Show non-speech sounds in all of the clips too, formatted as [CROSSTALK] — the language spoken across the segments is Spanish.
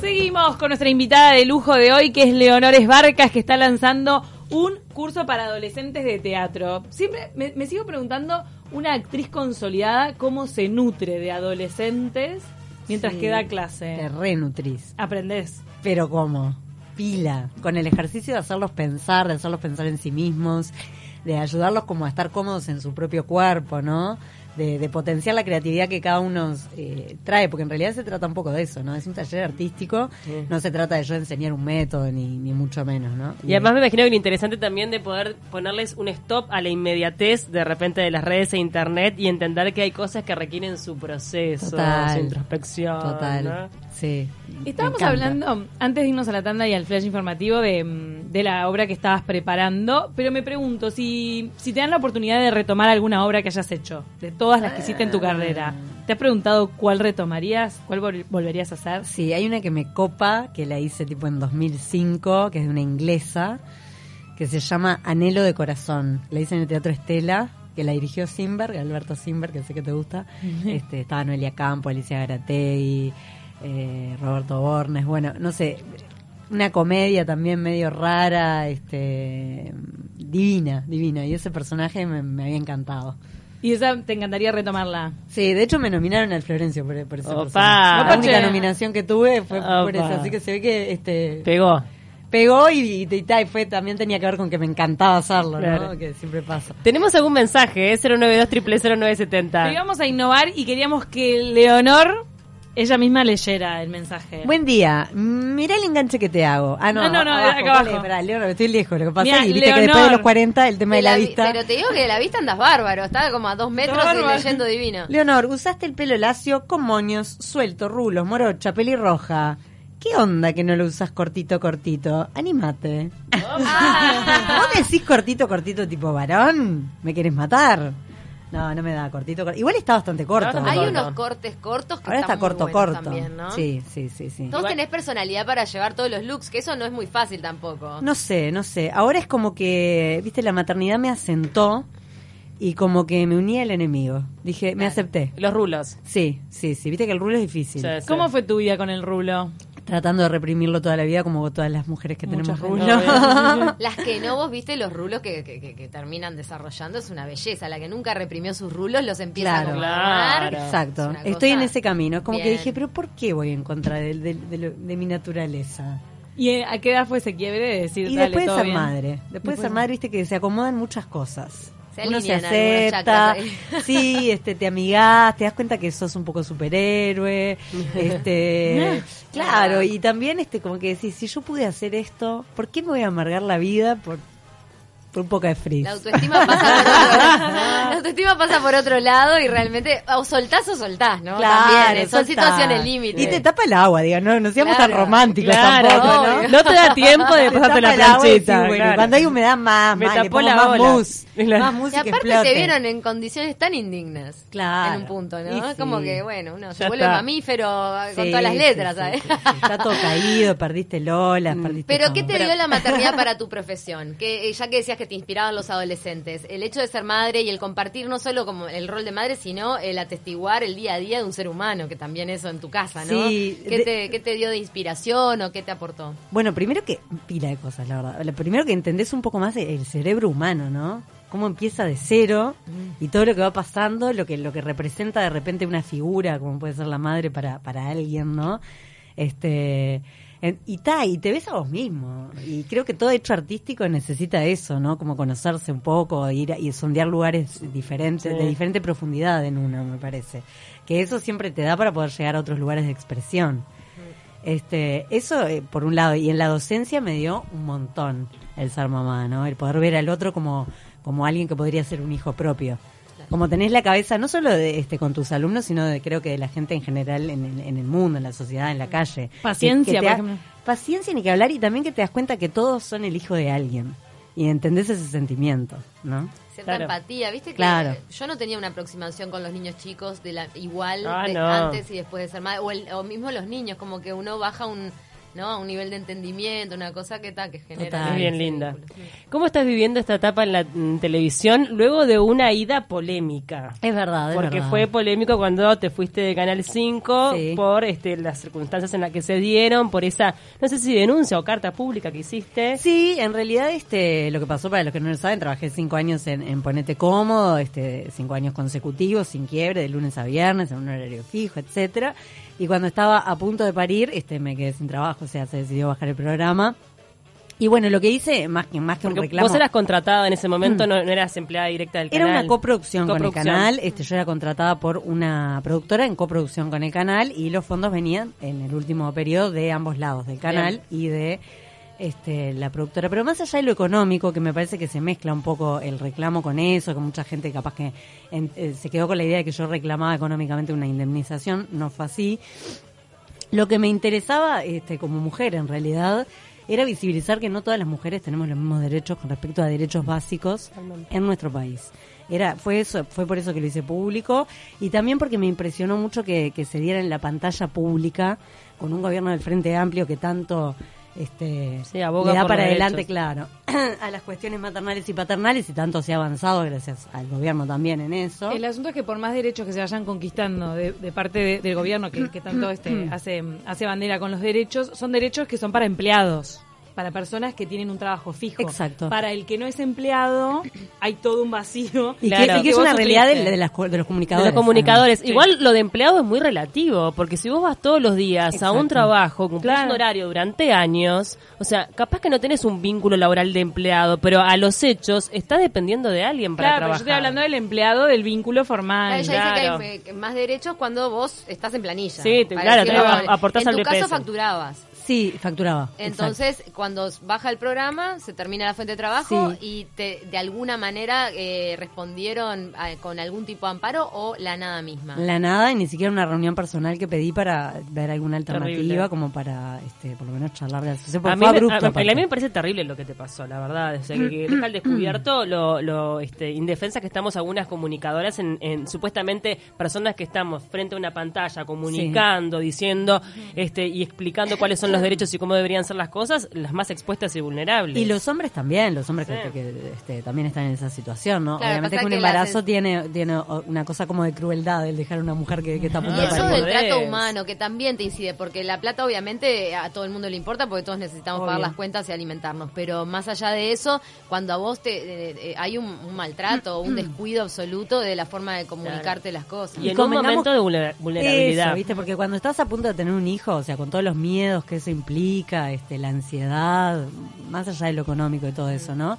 Seguimos con nuestra invitada de lujo de hoy, que es Leonores Barcas, que está lanzando un curso para adolescentes de teatro. Siempre me, me sigo preguntando, una actriz consolidada, ¿cómo se nutre de adolescentes mientras Sí, queda clase? Te renutrís. Aprendés. Pero ¿cómo? Pila. Con el ejercicio de hacerlos pensar, de hacerlos pensar en sí mismos, de ayudarlos como a estar cómodos en su propio cuerpo, ¿no? De, de potenciar la creatividad que cada uno eh, trae, porque en realidad se trata un poco de eso, ¿no? Es un taller artístico, no se trata de yo enseñar un método, ni, ni mucho menos, ¿no? Y además me imagino que lo interesante también de poder ponerles un stop a la inmediatez de repente de las redes e internet y entender que hay cosas que requieren su proceso, Total. su introspección. Total, ¿no? Sí. Estábamos hablando, antes de irnos a la tanda y al flash informativo, de, mm, de la obra que estabas preparando, pero me pregunto, si, si te dan la oportunidad de retomar alguna obra que hayas hecho, de todas las que hiciste en tu carrera, ¿te has preguntado cuál retomarías? ¿Cuál vol- volverías a hacer? Sí, hay una que me copa, que la hice tipo en 2005, que es de una inglesa, que se llama Anhelo de Corazón. La hice en el Teatro Estela, que la dirigió Simberg, Alberto Simberg, que sé que te gusta. este, estaba Noelia Campo, Alicia Garategui, eh, Roberto Bornes, bueno, no sé, una comedia también medio rara, este, divina, divina. Y ese personaje me, me había encantado. Y esa te encantaría retomarla. Sí, de hecho me nominaron al Florencio por, por ese Opa. personaje. La única nominación que tuve fue por eso, así que se ve que este Pegó. pegó y, y, y ta, y fue también tenía que ver con que me encantaba hacerlo, Claro. ¿no? Que siempre pasa. Tenemos algún mensaje, ¿eh? 092 0970 Pero íbamos a innovar y queríamos que Leonor ella misma leyera el mensaje. Buen día. Mirá el enganche que te hago. Ah, no, No, no, no, abajo, acá ¿cuál abajo. es? Pará, Leonor, estoy lejos. Lo que pasa es que viste que después de los 40 el tema de, la, vi- vista. Pero te digo que de la vista andas bárbaro, estaba como a dos metros y leyendo divino. Leonor, usaste el pelo lacio con moños, suelto, rulos, morocha, pelirroja. ¿Qué onda que no lo usas cortito, cortito? Anímate. [LAUGHS] ¿Vos decís cortito, cortito tipo varón? ¿Me querés matar? No, no me da cortito, cortito. Igual está bastante corto. Está bastante Hay corto. unos cortes cortos que Ahora está están corto, corto. también, ¿no? Sí, sí, sí, sí. Todos tenés personalidad para llevar todos los looks, que eso no es muy fácil tampoco. No sé, no sé. Ahora es como que, viste, la maternidad me asentó y como que me uní al enemigo. Dije, me acepté. Los rulos. Sí, sí, sí. Viste que el rulo es difícil. Sí, sí. ¿Cómo fue tu vida con el rulo? Tratando de reprimirlo toda la vida como todas las mujeres que Muchas tenemos veces. rulo. [LAUGHS] Las que no, vos viste los rulos que, que, que- que terminan desarrollando, es una belleza. La que nunca reprimió sus rulos los empieza Claro. a. Claro. Exacto. Es Estoy en ese camino. Es como que dije, pero ¿por qué voy en contra de, de- de lo- de mi naturaleza? ¿Y eh, a qué edad fue ese quiebre de decir, Y dale, después de ser bien? madre. Después de ser madre, viste que se acomodan muchas cosas. Se Uno se acepta, chakras [LAUGHS] sí, este, te amigás, te das cuenta que sos un poco superhéroe, [LAUGHS] este, claro, y también este, como que decís, si yo pude hacer esto, ¿por qué me voy a amargar la vida por, por un poco de frizz? La autoestima pasa por otro, [LAUGHS] la autoestima pasa por otro lado y realmente o soltás o soltás, ¿no? También, son situaciones límites. Y te tapa el agua, diga, no, no seamos Claro, tan románticos Claro, tampoco, ¿no? no te da tiempo de Te pasarte la agua sí, bueno, claro. Cuando hay humedad más, Me más, le tapó pongo la más ola. mousse, [LAUGHS] Claro. más Y mousse y que aparte explote. te vieron en condiciones tan indignas. Claro. En un punto, ¿no? Sí. Como que, bueno, uno se Ya vuelve está. mamífero con Sí, todas las letras, sí, ¿sabes? sí, sí. Está todo caído, perdiste Lola, perdiste Pero ¿qué te dio la maternidad para tu profesión? Que eh, ya que decías que te inspiraban los adolescentes, el hecho de ser madre y el compartir no solo como el rol de madre, sino el atestiguar el día a día de un ser humano, que también eso en tu casa, ¿no? Sí, ¿Qué, de- te, qué te dio de inspiración o qué te aportó? Bueno, primero que pila de cosas, la verdad. Lo primero que entendés un poco más el cerebro humano, ¿no? Cómo empieza de cero y todo lo que va pasando, lo que lo que representa de repente una figura, como puede ser la madre para para alguien, ¿no? Este en- y ta, y te ves a vos mismo. Y creo que todo hecho artístico necesita eso, ¿no? Como conocerse un poco, ir a- y sondear lugares diferentes, de diferente profundidad en uno, me parece. Que eso siempre te da para poder llegar a otros lugares de expresión. Este, eso eh, por un lado, y en la docencia me dio un montón el ser mamá, ¿no? El poder ver al otro como, como alguien que podría ser un hijo propio. Como tenés la cabeza no solo de, este, con tus alumnos, sino de creo que de la gente en general en el, en el mundo, en la sociedad, en la calle. Paciencia, Que- que te por da- ejemplo. Paciencia ni que hablar y también que te das cuenta que todos son el hijo de alguien. Y entendés ese sentimiento, ¿no? Cierta Claro. empatía, ¿viste? Que Claro. yo no tenía una aproximación con los niños chicos de la igual Ah, de no. antes y después de ser madre, o, el- o mismo los niños, como que uno baja un ¿no? Un nivel de entendimiento, una cosa que está, que genera. Total. Es bien linda. ¿Cómo estás viviendo esta etapa en la televisión luego de una ida polémica? Es verdad, es Porque verdad. fue polémico cuando te fuiste de Canal 5 Sí. por este, las circunstancias en las que se dieron, por esa, no sé si denuncia o carta pública que hiciste. Sí, en realidad este lo que pasó para los que no lo saben, trabajé cinco años en, en Ponete Cómodo, este cinco años consecutivos, sin quiebre, de lunes a viernes, en un horario fijo, etcétera. Y cuando estaba a punto de parir, este me quedé sin trabajo, o sea, se decidió bajar el programa. Y bueno, lo que hice, más que, más que un reclamo... vos eras contratada en ese momento, no, no eras empleada directa del Era canal. una coproducción, con el canal. Este, yo era contratada por una productora en coproducción con el canal y los fondos venían en el último periodo de ambos lados, del canal y de este, la productora. Pero más allá de lo económico, que me parece que se mezcla un poco el reclamo con eso, que mucha gente capaz que en- eh, se quedó con la idea de que yo reclamaba económicamente una indemnización, no fue así. Lo que me interesaba este, como mujer en realidad era visibilizar que no todas las mujeres tenemos los mismos derechos con respecto a derechos básicos en nuestro país. Era, fue eso, fue por eso que lo hice público y también porque me impresionó mucho que, que se diera en la pantalla pública con un gobierno del Frente Amplio que tanto este Sí, aboga le da por para adelante, derechos. claro, [CLEARS THROAT] a las cuestiones maternales y paternales y tanto se ha avanzado gracias al gobierno también en eso. El asunto es que por más derechos que se vayan conquistando de, de parte de- del gobierno que, que tanto este [CLEARS THROAT] hace, hace bandera con los derechos, son derechos que son para empleados, para personas que tienen un trabajo fijo. Exacto. Para el que no es empleado, hay todo un vacío. Y, Claro. que, y que es una realidad de, de las co- de los de comunicadores. los comunicadores. Sí. Igual lo de empleado es muy relativo, porque si vos vas todos los días a un trabajo, cumplís Claro. un horario durante años, o sea, capaz que no tenés un vínculo laboral de empleado, pero a los hechos está dependiendo de alguien para Claro, pero yo estoy hablando del empleado del vínculo formal. Claro, ella claro. dice que hay eh, más derechos cuando vos estás en planilla. Sí, te- claro, te- aportás En al tu caso facturabas. Sí, facturaba. exacto. Entonces, cuando baja el programa, se termina la fuente de trabajo Sí. y te, de alguna manera eh, respondieron eh, con algún tipo de amparo o la nada misma. La nada y ni siquiera una reunión personal que pedí para ver alguna alternativa, Terrible. como para, este, por lo menos charlar de la situación. A mí, me- abrupto, a- a, aparte. mí me parece terrible lo que te pasó, la verdad. O sea, que, que deja al descubierto [CLEARS THROAT] lo, lo este, indefensa que estamos algunas comunicadoras en, en supuestamente personas que estamos frente a una pantalla comunicando, diciendo este y explicando cuáles son los derechos y cómo deberían ser las cosas, las más expuestas y vulnerables. Y los hombres también, los hombres que- Sí. que, que, este, también están en esa situación, ¿no? Claro, Obviamente que un embarazo en- tiene, tiene una cosa como de crueldad el dejar a una mujer que, que está a punto Y de eso parir. del podés. trato humano, que también te incide, porque la plata obviamente a todo el mundo le importa porque todos necesitamos pagar las cuentas y alimentarnos, pero más allá de eso, cuando a vos te eh, eh, hay un, un maltrato, un descuido absoluto de la forma de comunicarte las cosas. y en un momento de vulner- vulnerabilidad. Eso, ¿viste? Porque cuando estás a punto de tener un hijo, o sea, con todos los miedos que eso implica, este, la ansiedad, más allá de lo económico y todo eso, ¿no?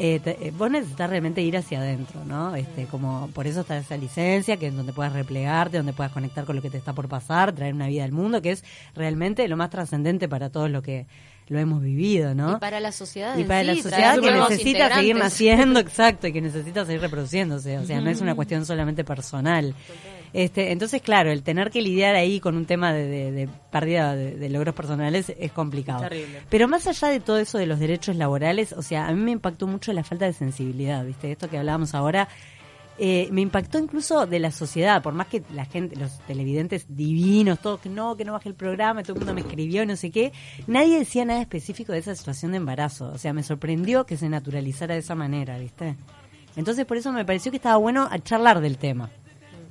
Eh, te- eh, vos necesitas realmente ir hacia adentro, ¿no? Este, como por eso está esa licencia, que es donde puedas replegarte, donde puedas conectar con lo que te está por pasar, traer una vida al mundo, que es realmente lo más trascendente para todos lo que lo hemos vivido, ¿no? Y para la sociedad y para sí, la sociedad que necesita seguir [LAUGHS] naciendo, exacto, y que necesita seguir reproduciéndose, o sea, no es una cuestión solamente personal. Este, entonces, claro, el tener que lidiar ahí con un tema de, de- de pérdida de, de logros personales es complicado. Terrible. Pero más allá de todo eso de los derechos laborales, o sea, a mí me impactó mucho la falta de sensibilidad, ¿viste? Esto que hablábamos ahora, eh, me impactó incluso de la sociedad, por más que la gente, los televidentes divinos, todos que no, que no baje el programa, todo el mundo me escribió, no sé qué, nadie decía nada específico de esa situación de embarazo. O sea, me sorprendió que se naturalizara de esa manera, ¿viste? Entonces, por eso me pareció que estaba bueno a charlar del tema.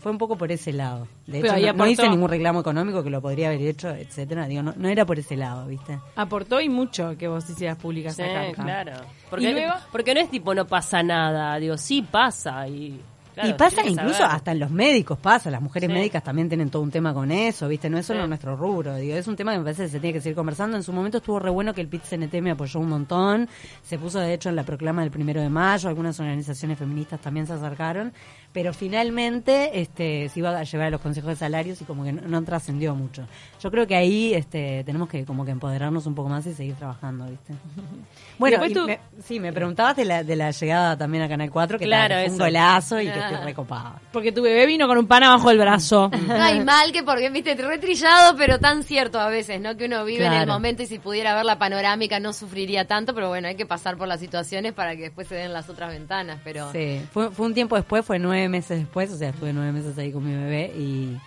Fue un poco por ese lado. De hecho, no, hice ningún reclamo económico que lo podría haber hecho, etcétera. Digo, no, no era por ese lado, ¿viste? Aportó y mucho que vos hicieras pública Sí, esa carta. claro. Porque, ¿Y luego? porque no es tipo no pasa nada, digo, sí pasa y claro, y pasa incluso saber. hasta en los médicos, pasa, las mujeres Sí. médicas también tienen todo un tema con eso, ¿viste? No es solo Sí. nuestro rubro, digo, es un tema que me parece que se tiene que seguir conversando. En su momento estuvo re bueno que el PIT-CNT me apoyó un montón, se puso de hecho en la proclama del primero de mayo, algunas organizaciones feministas también se acercaron, pero finalmente este se iba a llevar a los consejos de salarios y como que no, no trascendió mucho. Yo creo que ahí este tenemos que como que empoderarnos un poco más y seguir trabajando, ¿viste? [LAUGHS] Bueno, y tú- me- sí, me preguntabas de la, de la llegada también a Canal 4, que Claro, tal, fue un golazo y que estoy recopada. Porque tu bebé vino con un pan abajo del brazo. [LAUGHS] Hay mal que porque, viste, retrillado, pero tan cierto a veces, ¿no? Que uno vive en el momento y si pudiera ver la panorámica no sufriría tanto, pero bueno, hay que pasar por las situaciones para que después se den las otras ventanas, pero... Sí, fue, fue un tiempo después, fue nueve meses después, o sea, estuve nueve meses ahí con mi bebé y,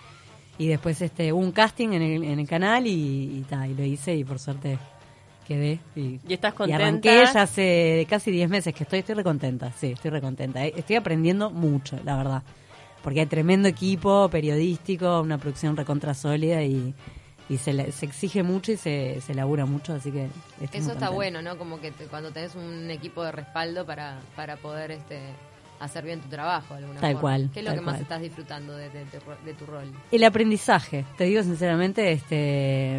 Y después este hubo un casting en el, en el canal y, y, ta, y lo hice y por suerte quedé. Y, ¿Y estás y contenta? arranqué ya hace casi 10 meses que estoy, estoy recontenta, sí, estoy recontenta. Eh, Estoy aprendiendo mucho, la verdad. Porque hay tremendo equipo periodístico, una producción recontra sólida y, y se, le- se exige mucho y se, se labura mucho, así que estoy muy Eso está bueno, ¿no? Como que te- cuando tenés un equipo de respaldo para, para poder este hacer bien tu trabajo de alguna Tal forma. cual, ¿Qué es lo que más cual. estás disfrutando de, de- de- tu rol? El aprendizaje, te digo sinceramente, este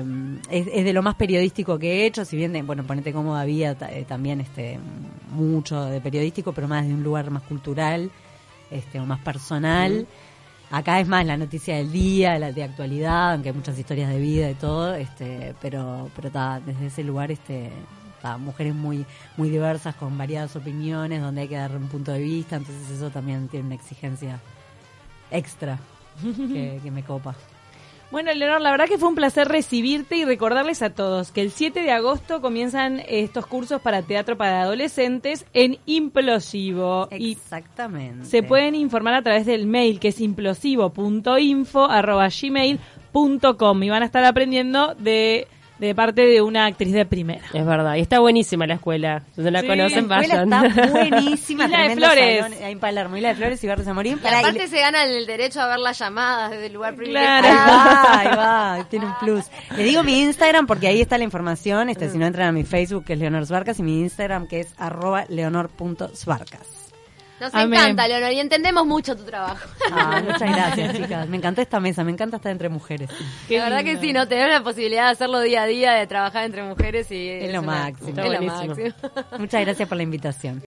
es, es de lo más periodístico que he hecho, si bien, de- bueno, ponete cómoda había eh, también este mucho de periodístico, pero más de un lugar más cultural, este o más personal. Acá es más la noticia del día, la de actualidad, aunque hay muchas historias de vida y todo, este, pero pero ta, desde ese lugar este mujeres muy muy diversas con variadas opiniones, donde hay que dar un punto de vista, entonces eso también tiene una exigencia extra que, [LAUGHS] que me copa. Bueno, Leonor, la verdad que fue un placer recibirte y recordarles a todos que el 7 de agosto comienzan estos cursos para teatro para adolescentes en Implosivo. Y Exactamente. se pueden informar a través del mail que es implosivo.info arroba gmail.com y van a estar aprendiendo de, de parte de una actriz de primera. Es verdad, y está buenísima la escuela. Si no la Sí, conocen, La vayan. está buenísima. [LAUGHS] Y la de Flores. salón, ahí en Palermo. Y la de Flores y Barrio Zamorín. Y Pará, y aparte le- se ganan el derecho a ver las llamadas desde el lugar Ahí Claro. privilegiado. va, ahí va, tiene un plus. Le digo mi Instagram porque ahí está la información. Este, si no entran a mi Facebook que es Leonor Svarcas y mi Instagram que es arroba leonor.svarcas. Nos Amén. encanta, Leonor, y entendemos mucho tu trabajo. Ah, muchas gracias, chicas. Me encantó esta mesa, me encanta estar entre mujeres. Qué la verdad lindo. que sí, no tener la posibilidad de hacerlo día a día, de trabajar entre mujeres y Es lo una- máximo. Es lo máximo. Muchas gracias por la invitación.